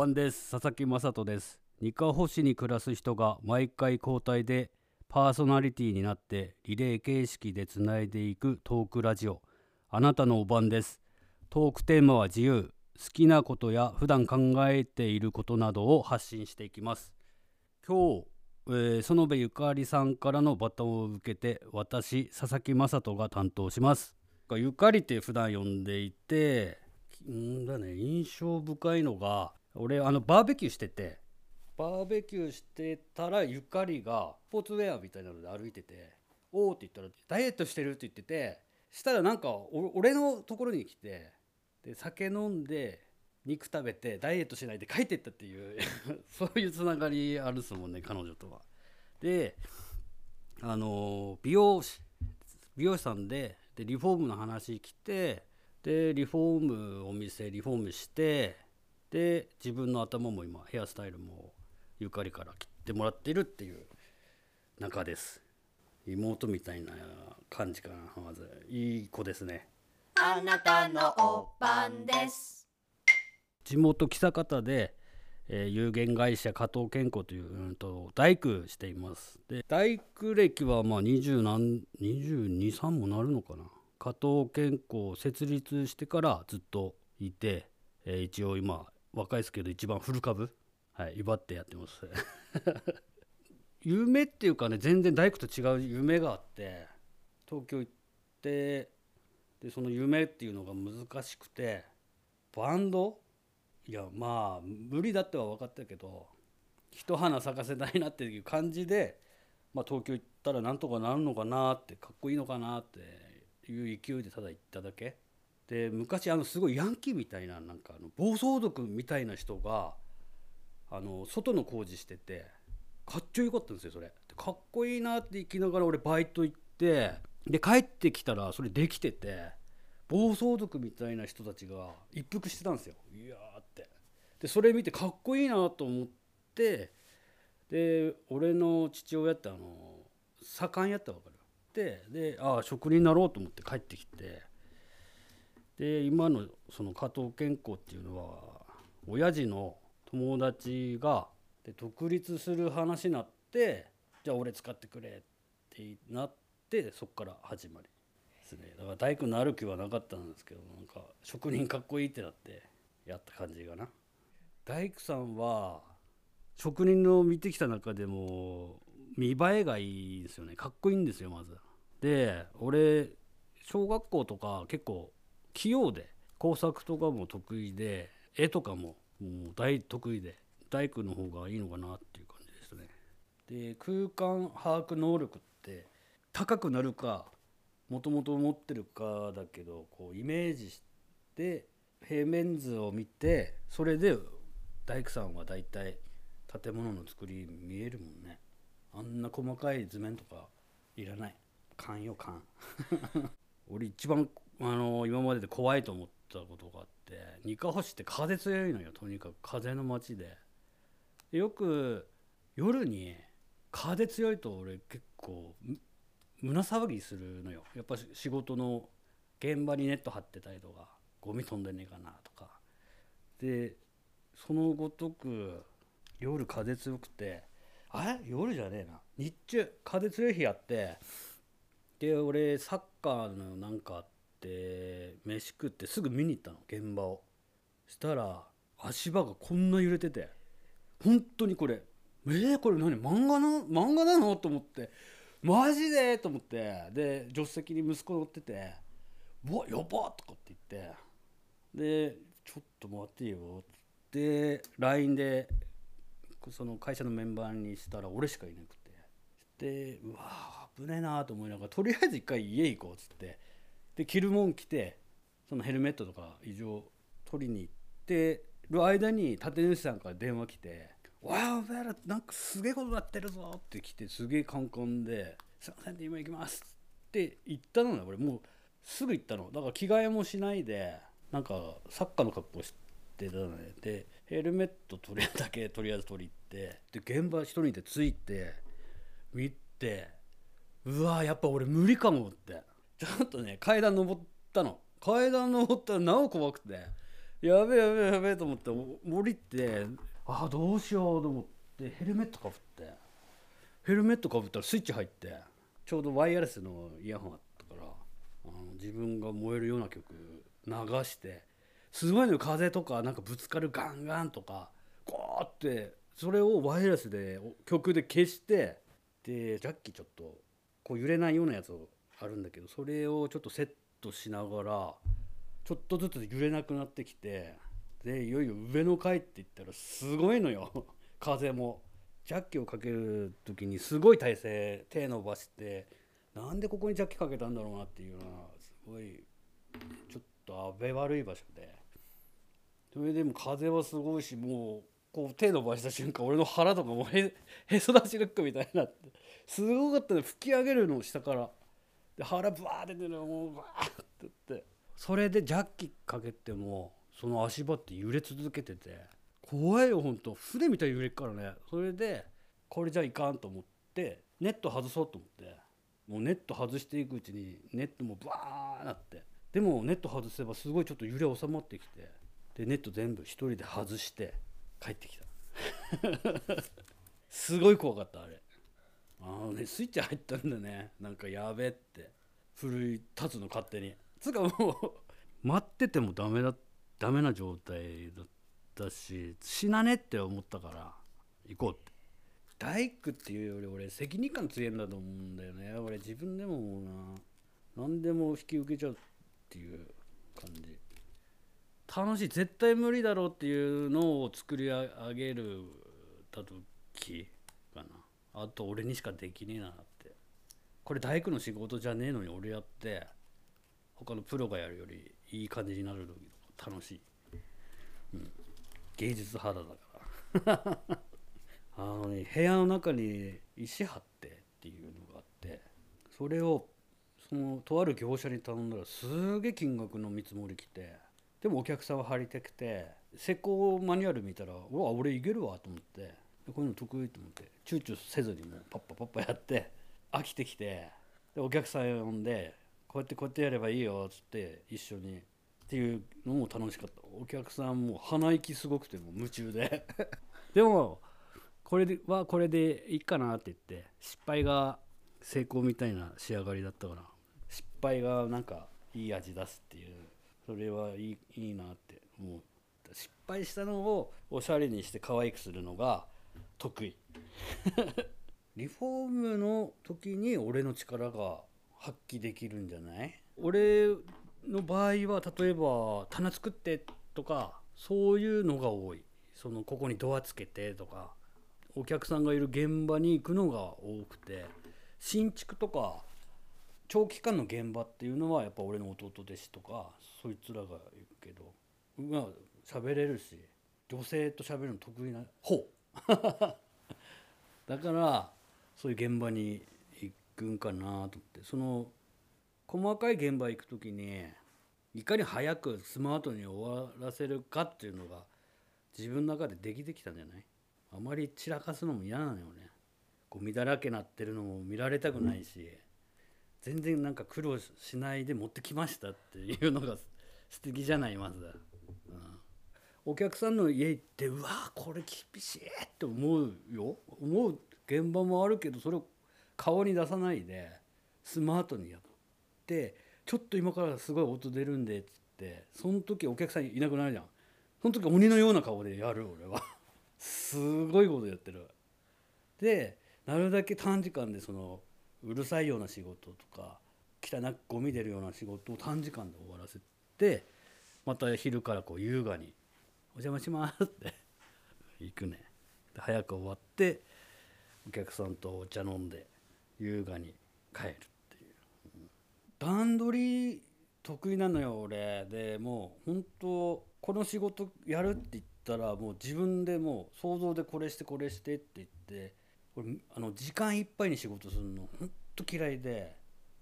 おばんです。佐々木雅人です。二カ保市に暮らす人が毎回交代でパーソナリティになってリレー形式でつないでいくトークラジオ。あなたのおばんです。トークテーマは自由。好きなことや普段考えていることなどを発信していきます。今日、えー、園部ゆかりさんからのバトンを受けて私佐々木雅人が担当します。ゆかりって普段呼んでいてんだね。印象深いのが俺あのバーベキューしててバーベキューしてたらゆかりがスポーツウェアみたいなので歩いてて「おお」って言ったら「ダイエットしてる」って言っててしたらなんか俺のところに来てで酒飲んで肉食べてダイエットしないで帰ってったっていう そういうつながりあるっすもんね彼女とは。であの美容師美容師さんででリフォームの話来てでリフォームお店リフォームしてで自分の頭も今ヘアスタイルもゆかりから切ってもらってるっていう中です。妹みたいな感じかなまずいい子ですね。あなたのおばんです。地元喜多方で、えー、有限会社加藤健康という、うんと、大工しています。で大工歴はまあ20何223もなるのかな。加藤健康を設立してからずっといて、えー、一応今若いですけど一番フル株。はい威張ってやってます。夢っていうかね全然大工と違う夢があって東京行ってでその夢っていうのが難しくてバンド？いやまあ無理だっては分かったけど一花咲かせたいなっていう感じで、まあ、東京行ったらなんとかなるのかなってかっこいいのかなっていう勢いでただ行っただけ。で昔あのすごいヤンキーみたいななんかあの暴走族みたいな人があの外の工事しててかっちょよかったんですよそれ。かっこいいなって言きながら俺バイト行ってで帰ってきたらそれできてて暴走族みたいな人たちが一服してたんですよ。いやーって。でそれ見てかっこいいなと思ってで俺の父親ってあの左官やったら分かる。ってでああ職人になろうと思って帰ってきてで今のその加藤健康っていうのは親父の友達がで独立する話になってじゃあ俺使ってくれってなってそっから始まり。ですね。だから大工になる気はなかったんですけどなんか職人かっこいいってなってやった感じかな。大工さんは職人の見てきた中でも見栄えがいいですよね。かっこいいんですよまず。で俺小学校とか結構器用で工作とかも得意で絵とかももう大得意で大工の方がいいのかなっていう感じですね。で空間把握能力って高くなるかもともと持ってるかだけどこうイメージして平面図を見てそれで大工さんは大体建物の作り見えるもんね。あんな細かい図面とかいらない勘よ勘俺一番あの今までで怖いと思ったことがあって二カ星って風強いのよとにかく。風の街で。よく夜に風強いと俺結構胸騒ぎするのよ。やっぱ仕事の現場にネット張ってたりとかゴミ飛んでねえかなとか。でそのごとく夜風強くてあれ？夜じゃねえな。日中風強い日あってで俺サッカーのなんかあって飯食ってすぐ見に行ったの現場を。したら足場がこんな揺れてて本当にこれえー、これ何？漫画の漫画なの？と思ってマジで？と思ってで助手席に息子乗ってて「うわやばっ!」とかって言ってで「ちょっと待ってよ」って LINE でその会社のメンバーにしたら俺しかいなくて。でうわ危ねえなと思いながらとりあえず一回家行こうっつってで着るもん着てそのヘルメットとか異常取りに行ってる間に立主さんから電話来て「わあお前らなんかすげえことなってるぞ」って来てすげえカンカンで「すいません今行きます」って言ったのね俺。もうすぐ行ったの。だから着替えもしないでなんかサッカーの格好してたのね。でヘルメット取りだけとりあえず取り行ってで現場一人で着いて見てうわやっぱ俺無理かもって。ちょっとね階段登ったの。階段登ったらなお怖くて。やべえやべえやべえと思って降りてああどうしようと思ってヘルメットかぶって。ヘルメットかぶったらスイッチ入ってちょうどワイヤレスのイヤホンあったからあの自分が燃えるような曲流してすごいのよ風とかなんかぶつかるガンガンとかゴーってそれをワイヤレスで曲で消してでジャッキーちょっとこう揺れないようなやつをあるんだけどそれをちょっとセットしながらちょっとずつ揺れなくなってきてでいよいよ上の階って言ったらすごいのよ。風も。ジャッキをかける時にすごい体勢手伸ばしてなんでここにジャッキかけたんだろうなっていうのはすごいちょっとあべ悪い場所で。それでも風はすごいしもうこう手伸ばした瞬間俺の腹とかもへへそ出しルックみたいになってすごかったね。吹き上げるの下から。で腹ブワーって出てもうバーって言って。それでジャッキかけてもその足場って揺れ続けてて。怖いよほんと。船みたいに揺れっからね。それでこれじゃいかんと思ってネット外そうと思って。もうネット外していくうちにネットもバーなって。でもネット外せばすごいちょっと揺れ収まってきて。でネット全部一人で外して帰ってきた。すごい怖かったあれ。あのねスイッチ入ったんだね。なんかやべって。奮い立つの勝手に。つうかもう待っててもダメだダメな状態だったし死なねって思ったから行こうって。大工っていうより俺責任感強いんだと思うんだよね。俺自分でも思うな。何でも引き受けちゃうっていう感じ。楽しい絶対無理だろうっていうのを作り上げるた時あと俺にしかできねえなって。これ大工の仕事じゃねえのに俺やって他のプロがやるよりいい感じになる時楽しい、うん、芸術肌だから。あのね部屋の中に石張ってっていうのがあってそれをそのとある業者に頼んだらすげえ金額の見積もり来てでもお客さんは張りたくて施工マニュアル見たらうわ俺いけるわと思ってこういうの得意と思って躊躇せずにもうパッパパッパやって飽きてきてでお客さん呼んでこうやってこうやってやればいいよっつって一緒に。っていうのも楽しかった。お客さんも鼻息すごくても夢中で。でもこれはこれでいいかなって言って失敗が成功みたいな仕上がりだったから失敗がなんかいい味出すっていうそれはいいいいなって思う失敗したのをおしゃれにして可愛くするのが得意。リフォームの時に俺の力が発揮できるんじゃない？俺の場合は例えば棚作ってとかそういうのが多い。そのここにドアつけてとかお客さんがいる現場に行くのが多くて新築とか長期間の現場っていうのはやっぱ俺の弟弟子とかそいつらが行くけどまあ喋れるし女性と喋るの得意な方 だからそういう現場に行くんかなと思って。その細かい現場行く時にいかに早くスマートに終わらせるかっていうのが自分の中でできてきたんじゃない？あまり散らかすのも嫌なのよね。ゴミだらけなってるのも見られたくないし、全然なんか苦労しないで持ってきましたっていうのが 素敵じゃないまず、うん、お客さんの家行ってうわこれ厳しいって思うよ。思う現場もあるけどそれを顔に出さないでスマートにやってちょっと今からすごい音出るんでっつってその時お客さんいなくなるじゃん。その時鬼のような顔でやる俺は。すごいことやってる。でなるだけ短時間でそのうるさいような仕事とか汚くゴミ出るような仕事を短時間で終わらせてまた昼からこう優雅に「お邪魔します」って。行くね。で早く終わってお客さんとお茶飲んで優雅に帰るっていう、段取り得意なのよ俺。でもう本当この仕事やるって言ったらもう自分でもう想像でこれしてこれしてって言って俺あの時間いっぱいに仕事するの。ほんと嫌いで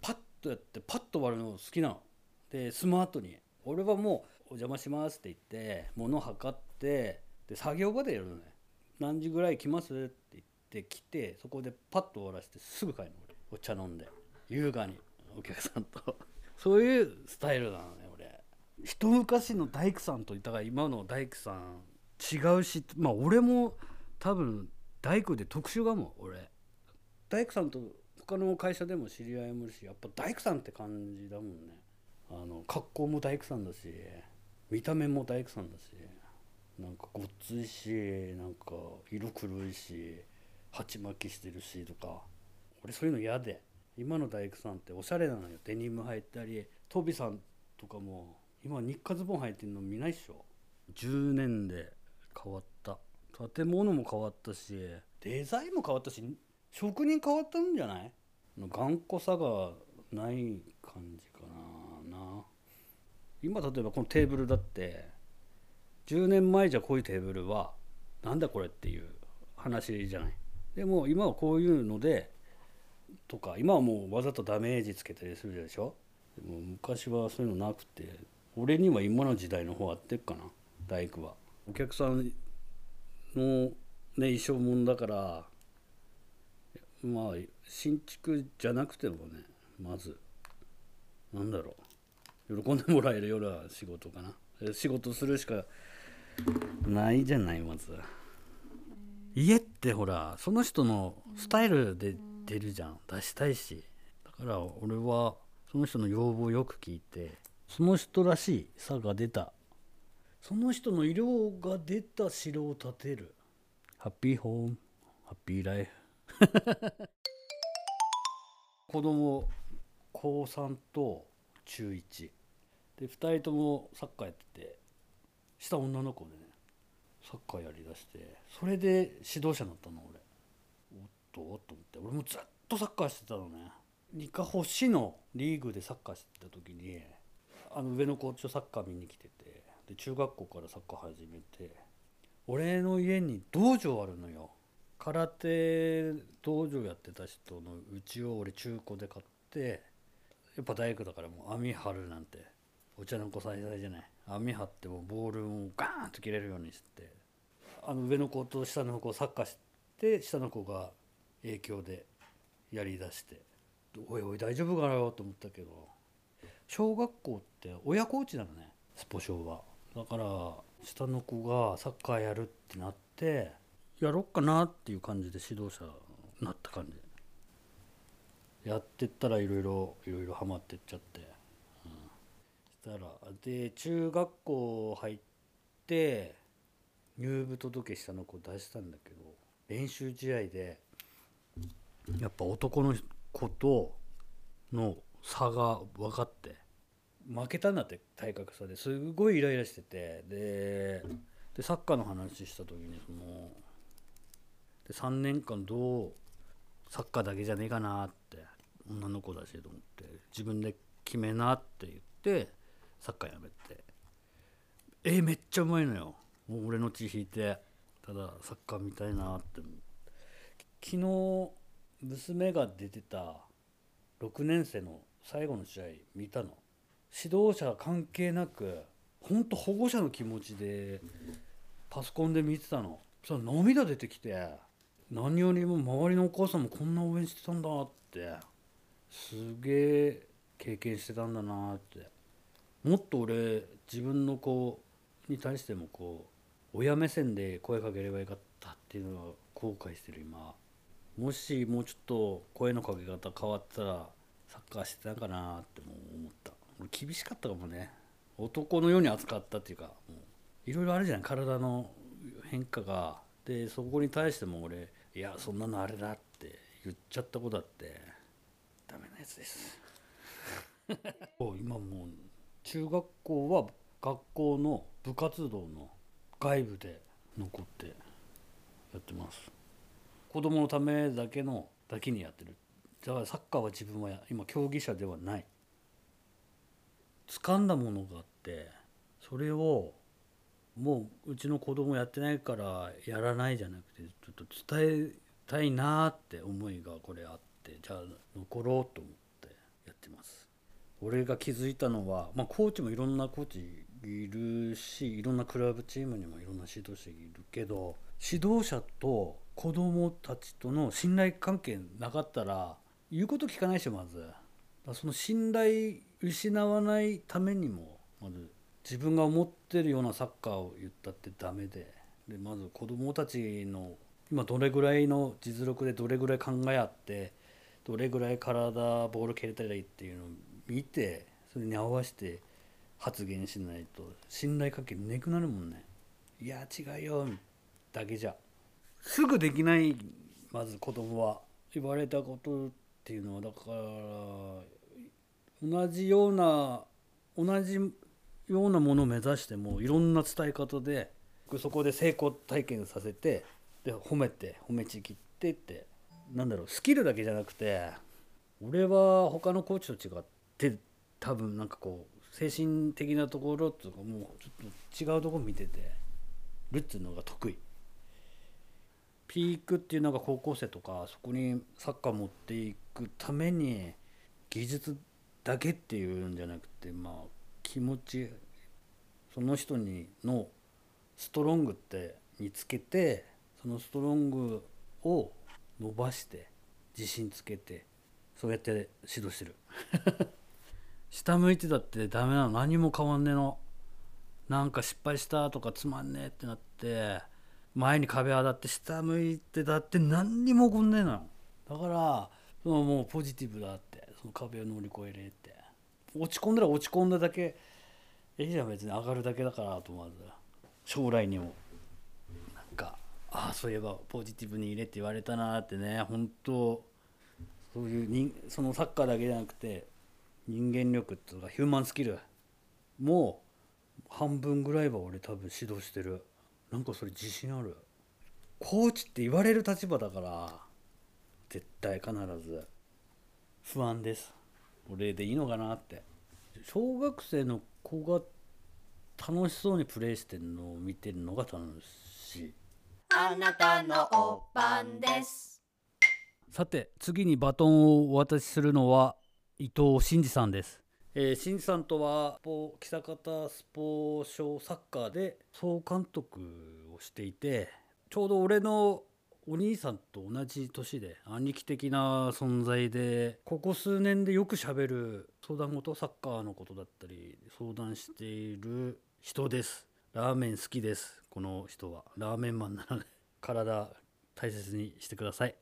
パッとやってパッと終わるの好きなの。でスマートに。俺はもう「お邪魔します」って言って物測ってで作業場でやるのね何時ぐらい来ます？って言って来てそこでパッと終わらせてすぐ帰るの俺。お茶飲んで。優雅に。お客さんと。そういうスタイルなのね俺。一昔の大工さんといたが今の大工さん違うしまあ俺も多分大工で特殊かも俺。大工さんと他の会社でも知り合いもいるしやっぱ大工さんって感じだもんね。あの格好も大工さんだし見た目も大工さんだしなんかごっついしなんか色黒いし鉢巻きしてるしとか俺そういうの嫌で今の大工さんっておしゃれなのよ。デニム履いたりトビさんとかも今日課ズボン履いてるの見ないっしょ。10年で変わった。建物も変わったしデザインも変わったし職人変わったんじゃない？頑固さがない感じかなな今例えばこのテーブルだって10年前じゃこういうテーブルはなんだこれっていう話じゃない。でも今はこういうのでとか今はもうわざとダメージつけたりするでしょ。でも昔はそういうのなくて俺には今の時代の方合ってっかな大工は。お客さんのね衣装もんだからまあ新築じゃなくてもねまずなんだろう。喜んでもらえるような仕事かな。仕事するしかないじゃないまず。家ってほらその人のスタイルで出るじゃん。出したいし。だから俺はその人の要望をよく聞いてその人らしい差が出た。その人の色が出た城を建てる。ハッピーホームハッピーライフ子供高3と中1で2人ともサッカーやってて下女の子でねサッカーやりだしてそれで指導者になったの俺。おっとおっと思って。俺もずっとサッカーしてたのね。二カ保市のリーグでサッカーしてた時にあの上の子ちサッカー見に来ててで中学校からサッカー始めて俺の家に道場あるのよ。空手道場やってた人のうちを俺中古で買ってやっぱ大工だからもう網張るなんてお茶の子最大じゃない。網張ってもボールをガーンと切れるようにしてあの上の子と下の子をサッカーして下の子が影響でやりだしておいおい大丈夫かなよと思ったけど小学校って親コーチなのねスポ少は。だから下の子がサッカーやるってなってやろっかなっていう感じで指導者になった感じ。やってったらいろいろいろいろハマってっちゃって、たら。で中学校入って入部届下の子出したんだけど練習試合でやっぱ男の子との差が分かって負けたんだって体格差で。すごいイライラしてて。ででサッカーの話した時にそので3年間どうサッカーだけじゃねえかなって女の子だしと思って自分で決めなって言ってサッカーやめて。えめっちゃうまいのよ。もう俺の血引いて。ただサッカー見たいなって。昨日娘が出てた6年生の最後の試合見たの。指導者関係なく本当保護者の気持ちでパソコンで見てたの。そしたら涙出てきて何よりも周りのお母さんもこんな応援してたんだって。すげえ経験してたんだなって。もっと俺自分の子に対してもこう親目線で声かければよかったっていうのは後悔してる今。もしもうちょっと声のかけ方変わったらサッカーしてたかなっても思った。厳しかったかもね。男のように扱ったっていうかいろいろあるじゃん。体の変化が。でそこに対しても俺いやそんなのあれだって言っちゃったことだってダメなやつです。今もう中学校は学校の部活動の外部で残ってやってます。子供のためだけのだけにやってる。だからサッカーは自分は今競技者ではない。掴んだものがあってそれをもううちの子供やってないからやらないじゃなくてちょっと伝えたいなって思いがこれあってじゃあ残ろうと思ってやってます。俺が気づいたのはまあコーチもいろんなコーチいるしいろんなクラブチームにもいろんな指導者いるけど指導者と子供たちとの信頼関係なかったら言うこと聞かないしまず。その信頼失わないためにもまず自分が思ってるようなサッカーを言ったってダメででまず子供たちの今どれぐらいの実力でどれぐらい考えあってどれぐらい体ボール蹴れたらいいっていうのを見てそれに合わせて発言しないと信頼関係なくなるもんね。いや違うよだけじゃ。すぐできないまず子供は言われたことっていうのはだから同じような同じようなものを目指してもいろんな伝え方でそこで成功体験させてで褒めて褒めちぎってってなんだろうスキルだけじゃなくて俺は他のコーチと違って多分なんかこう精神的なところとかもうちょっと違うとこ見ててるっていうのが得意。ピークっていうのが高校生とかそこにサッカー持っていくために技術だけっていうんじゃなくてまあ気持ちその人にのストロングって見つけてそのストロングを伸ばして自信つけてそうやって指導してる下向いてたってダメなの？何も変わんねえの？なんか失敗したとかつまんねえってなって前に壁当たって下向いてたって何にも起こんねえのだからそのもうポジティブだってその壁を乗り越えれって。落ち込んだら落ち込んだだけいいじゃん別に。上がるだけだからとまず。将来にも。なんかああそういえばポジティブに入れって言われたなってね。本当そういう人そのサッカーだけじゃなくて人間力っていうかヒューマンスキルもう半分ぐらいは俺多分指導してる。なんかそれ自信ある。コーチって言われる立場だから。絶対必ず。不安です。俺でいいのかなって。小学生の子が楽しそうにプレーしてるのを見てるのが楽しい。あなたのおばんです。さて次にバトンをお渡しするのは伊藤真二さんです。えー、新さんとは喜多方スポー賞サッカーで総監督をしていてちょうど俺のお兄さんと同じ年で兄貴的な存在でここ数年でよくしゃべる相談事サッカーのことだったり相談している人です。ラーメン好きです。この人は。ラーメンマンなので 体大切にしてください。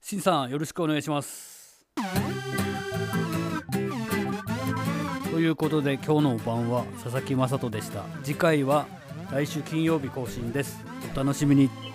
新さんよろしくお願いします。いうことで今日の晩は佐々木雅人でした。次回は来週金曜日更新です。お楽しみに。